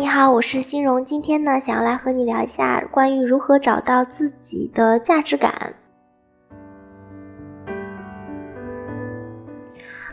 你好，我是欣荣。今天呢，想要来和你聊一下关于如何找到自己的价值感。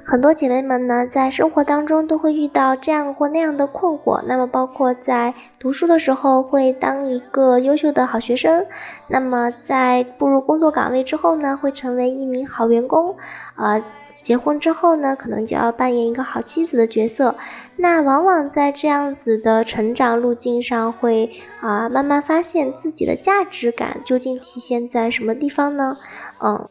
很多姐妹们呢，在生活当中都会遇到这样或那样的困惑。那么，包括在读书的时候会当一个优秀的好学生，那么在步入工作岗位之后呢，会成为一名好员工，呃。结婚之后呢，可能就要扮演一个好妻子的角色。那往往在这样子的成长路径上，会啊慢慢发现自己的价值感究竟体现在什么地方呢？嗯。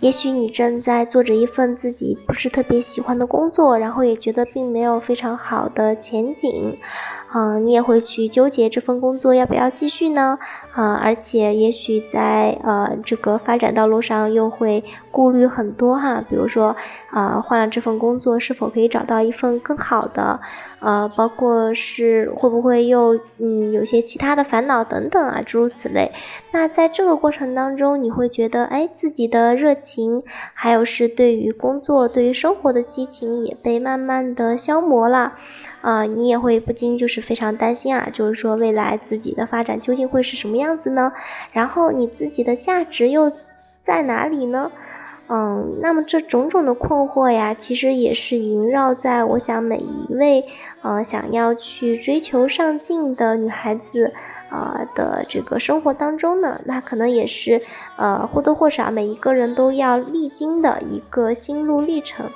也许你正在做着一份自己不是特别喜欢的工作，然后也觉得并没有非常好的前景，嗯，你也会去纠结这份工作要不要继续呢？啊，而且也许在呃这个发展道路上又会顾虑很多哈，比如说啊换了这份工作是否可以找到一份更好的，呃，包括是会不会又嗯有些其他的烦恼等等啊，诸如此类。那在这个过程当中，你会觉得哎自己的热情。情，还有是对于工作、对于生活的激情也被慢慢的消磨了，啊，你也会不禁就是非常担心啊，就是说未来自己的发展究竟会是什么样子呢？然后你自己的价值又在哪里呢？嗯，那么这种种的困惑呀，其实也是萦绕在我想每一位呃想要去追求上进的女孩子。啊的这个生活当中呢，那可能也是呃或多或少每一个人都要历经的一个心路历程。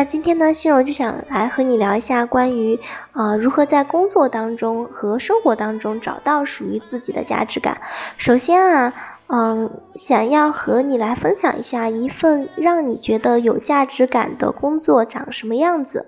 那今天呢，心柔就想来和你聊一下关于呃如何在工作当中和生活当中找到属于自己的价值感。首先啊。嗯，想要和你来分享一下一份让你觉得有价值感的工作长什么样子。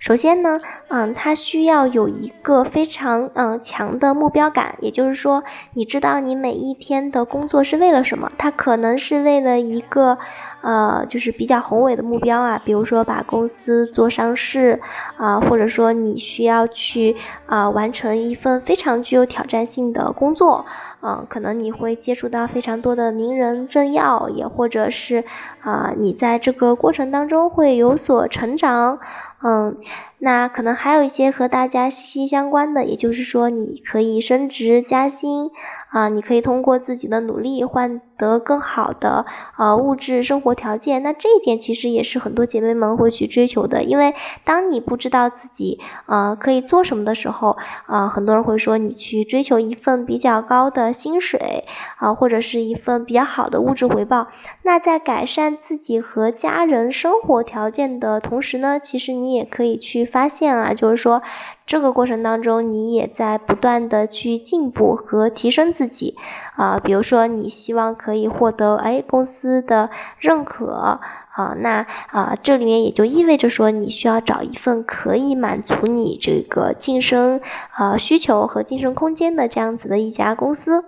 首先呢，嗯，它需要有一个非常嗯强的目标感，也就是说，你知道你每一天的工作是为了什么？它可能是为了一个，呃，就是比较宏伟的目标啊，比如说把公司做上市啊，或者说你需要去啊完成一份非常具有挑战性的工作，嗯，可能你会接触到非常多的名人政要，也或者是啊你在这个过程当中会有所成长。嗯，那可能还有一些和大家息息相关的，也就是说，你可以升职加薪啊，你可以通过自己的努力换。得更好的呃物质生活条件，那这一点其实也是很多姐妹们会去追求的，因为当你不知道自己呃可以做什么的时候，啊，很多人会说你去追求一份比较高的薪水啊，或者是一份比较好的物质回报。那在改善自己和家人生活条件的同时呢，其实你也可以去发现啊，就是说。这个过程当中，你也在不断的去进步和提升自己，啊，比如说你希望可以获得哎公司的认可，啊，那啊这里面也就意味着说你需要找一份可以满足你这个晋升呃需求和晋升空间的这样子的一家公司。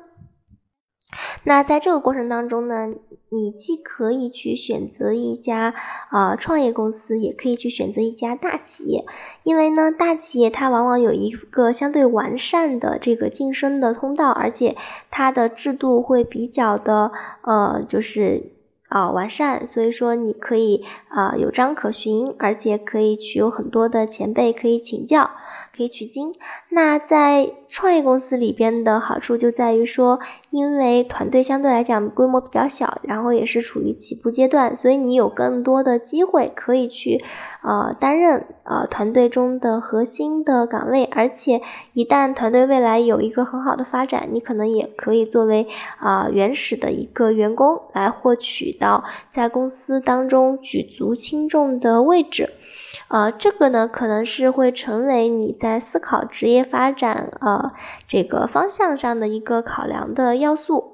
那在这个过程当中呢，你既可以去选择一家啊创业公司，也可以去选择一家大企业，因为呢，大企业它往往有一个相对完善的这个晋升的通道，而且它的制度会比较的呃，就是啊完善，所以说你可以啊有章可循，而且可以去有很多的前辈可以请教。可以取经。那在创业公司里边的好处就在于说，因为团队相对来讲规模比较小，然后也是处于起步阶段，所以你有更多的机会可以去呃担任呃团队中的核心的岗位。而且一旦团队未来有一个很好的发展，你可能也可以作为啊原始的一个员工来获取到在公司当中举足轻重的位置。呃，这个呢，可能是会成为你在思考职业发展呃这个方向上的一个考量的要素。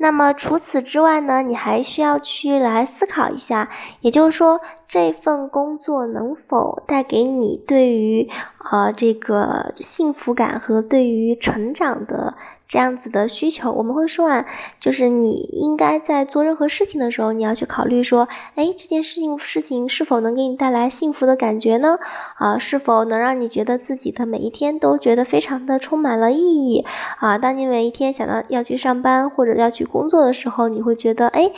那么除此之外呢，你还需要去来思考一下，也就是说，这份工作能否带给你对于呃这个幸福感和对于成长的。这样子的需求。我们会说啊，就是你应该在做任何事情的时候，你要去考虑说，哎，这件事情事情是否能给你带来幸福的感觉呢？啊，是否能让你觉得自己的每一天都觉得非常的充满了意义？啊，当你每一天想到要去上班或者要去工作的时候，你会觉得哎。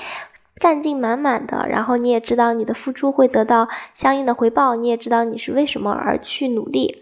干劲满满的，然后你也知道你的付出会得到相应的回报，你也知道你是为什么而去努力，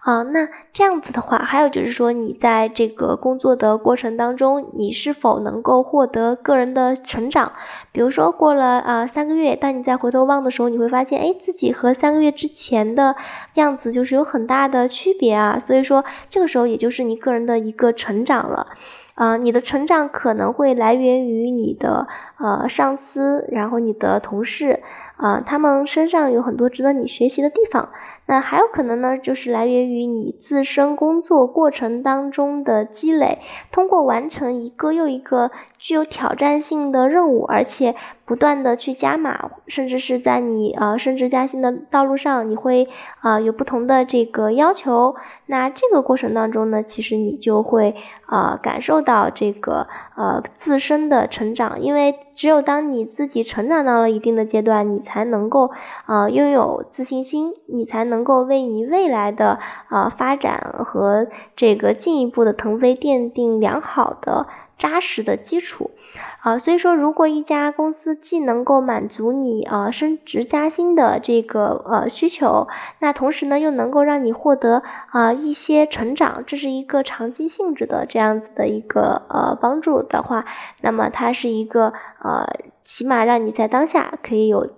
啊，那这样子的话，还有就是说，你在这个工作的过程当中，你是否能够获得个人的成长？比如说过了啊三个月，当你再回头望的时候，你会发现，哎，自己和三个月之前的样子就是有很大的区别啊，所以说这个时候也就是你个人的一个成长了。啊，你的成长可能会来源于你的呃上司，然后你的同事，啊，他们身上有很多值得你学习的地方。那还有可能呢，就是来源于你自身工作过程当中的积累，通过完成一个又一个具有挑战性的任务，而且不断的去加码，甚至是在你呃升职加薪的道路上，你会呃有不同的这个要求。那这个过程当中呢，其实你就会呃感受到这个呃自身的成长，因为只有当你自己成长到了一定的阶段，你才能够呃拥有自信心，你才能。能够为你未来的呃发展和这个进一步的腾飞奠定良好的扎实的基础，啊，所以说如果一家公司既能够满足你呃升职加薪的这个呃需求，那同时呢又能够让你获得啊一些成长，这是一个长期性质的这样子的一个呃帮助的话，那么它是一个呃起码让你在当下可以有。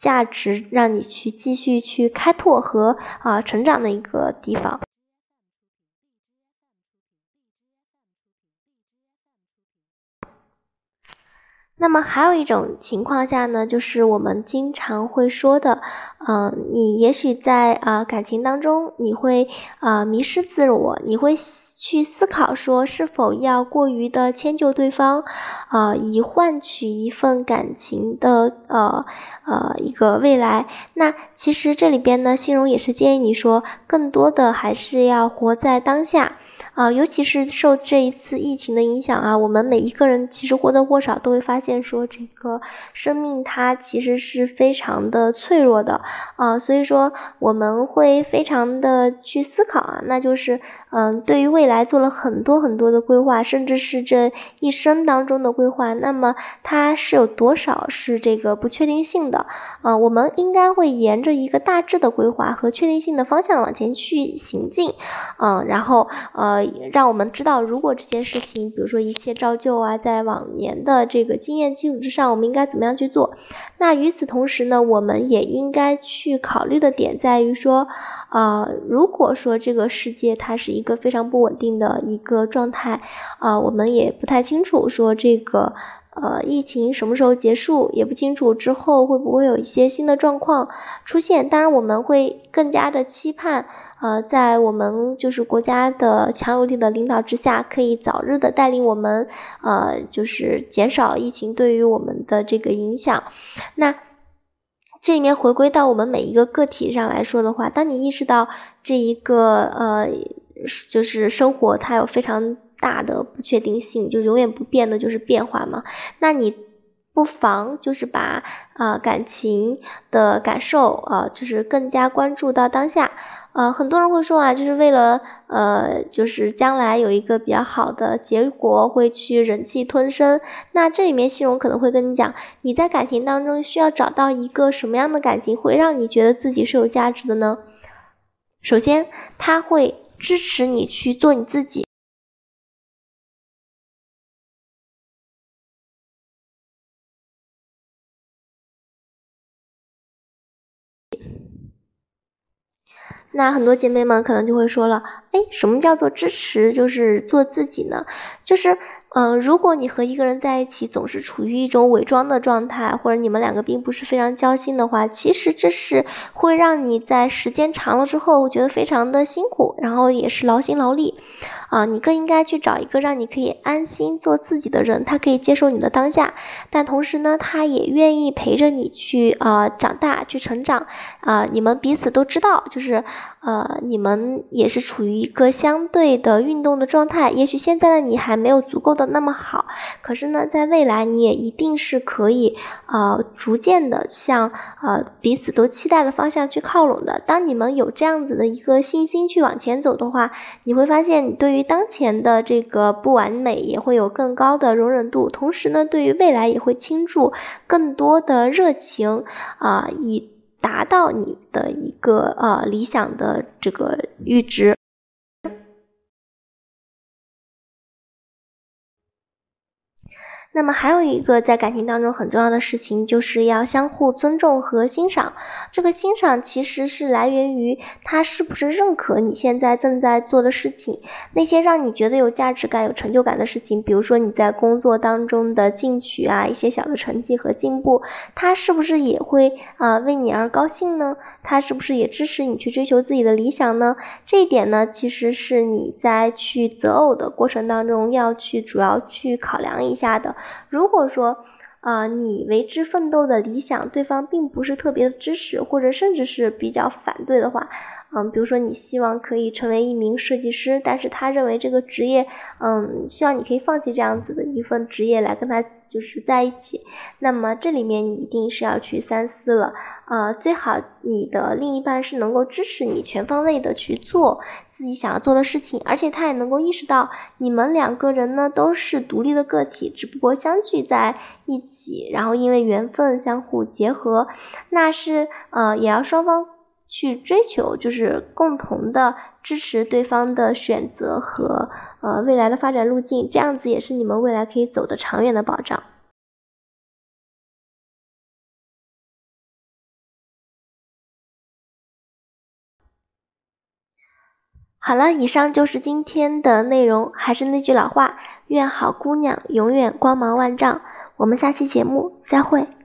价值让你去继续去开拓和啊成长的一个地方。那么还有一种情况下呢，就是我们经常会说的，嗯，你也许在啊感情当中，你会啊迷失自我，你会去思考说是否要过于的迁就对方，啊，以换取一份感情的呃呃一个未来。那其实这里边呢，心荣也是建议你说，更多的还是要活在当下。啊，尤其是受这一次疫情的影响啊，我们每一个人其实或多或少都会发现说，这个生命它其实是非常的脆弱的啊，所以说我们会非常的去思考啊，那就是。嗯，对于未来做了很多很多的规划，甚至是这一生当中的规划，那么它是有多少是这个不确定性的？啊，我们应该会沿着一个大致的规划和确定性的方向往前去行进，嗯，然后呃，让我们知道，如果这件事情，比如说一切照旧啊，在往年的这个经验基础之上，我们应该怎么样去做？那与此同时呢，我们也应该去考虑的点在于说。啊，如果说这个世界它是一个非常不稳定的一个状态，啊，我们也不太清楚说这个呃疫情什么时候结束，也不清楚之后会不会有一些新的状况出现。当然，我们会更加的期盼，呃，在我们就是国家的强有力的领导之下，可以早日的带领我们，呃，就是减少疫情对于我们的这个影响。那。这里面回归到我们每一个个体上来说的话，当你意识到这一个呃，就是生活它有非常大的不确定性，就永远不变的就是变化嘛，那你不妨就是把呃感情的感受啊，就是更加关注到当下。呃，很多人会说啊，就是为了呃，就是将来有一个比较好的结果，会去忍气吞声。那这里面西荣可能会跟你讲，你在感情当中需要找到一个什么样的感情，会让你觉得自己是有价值的呢？首先，他会支持你去做你自己。那很多姐妹们可能就会说了，哎，什么叫做支持？就是做自己呢？就是，嗯，如果你和一个人在一起总是处于一种伪装的状态，或者你们两个并不是非常交心的话，其实这是会让你在时间长了之后觉得非常的辛苦，然后也是劳心劳力。啊，你更应该去找一个让你可以安心做自己的人，他可以接受你的当下，但同时呢，他也愿意陪着你去啊长大，去成长，啊，你们彼此都知道，就是呃，你们也是处于一个相对的运动的状态，也许现在的你还没有足够的那么好，可是呢，在未来你也一定是可以呃逐渐的向呃彼此都期待的方向去靠拢的。当你们有这样子的一个信心去往前走的话，你会发现你对于当前的这个不完美也会有更高的容忍度，同时呢，对于未来也会倾注更多的热情啊，以达到你的一个呃理想的这个阈值。那么还有一个在感情当中很重要的事情，就是要相互尊重和欣赏。这个欣赏其实是来源于他是不是认可你现在正在做的事情，那些让你觉得有价值感、有成就感的事情，比如说你在工作当中的进取啊，一些小的成绩和进步，他是不是也会啊为你而高兴呢？他是不是也支持你去追求自己的理想呢？这一点呢，其实是你在去择偶的过程当中要去主要去考量一下的。如果说，啊，你为之奋斗的理想，对方并不是特别的支持，或者甚至是比较反对的话，嗯，比如说你希望可以成为一名设计师，但是他认为这个职业，嗯，希望你可以放弃这样子的一份职业来跟他。就是在一起，那么这里面你一定是要去三思了，呃，最好你的另一半是能够支持你全方位的去做自己想要做的事情，而且他也能够意识到你们两个人呢都是独立的个体，只不过相聚在一起，然后因为缘分相互结合，那是呃也要双方去追求，就是共同的支持对方的选择和。呃，未来的发展路径，这样子也是你们未来可以走的长远的保障。好了，以上就是今天的内容。还是那句老话，愿好姑娘永远光芒万丈。我们下期节目再会。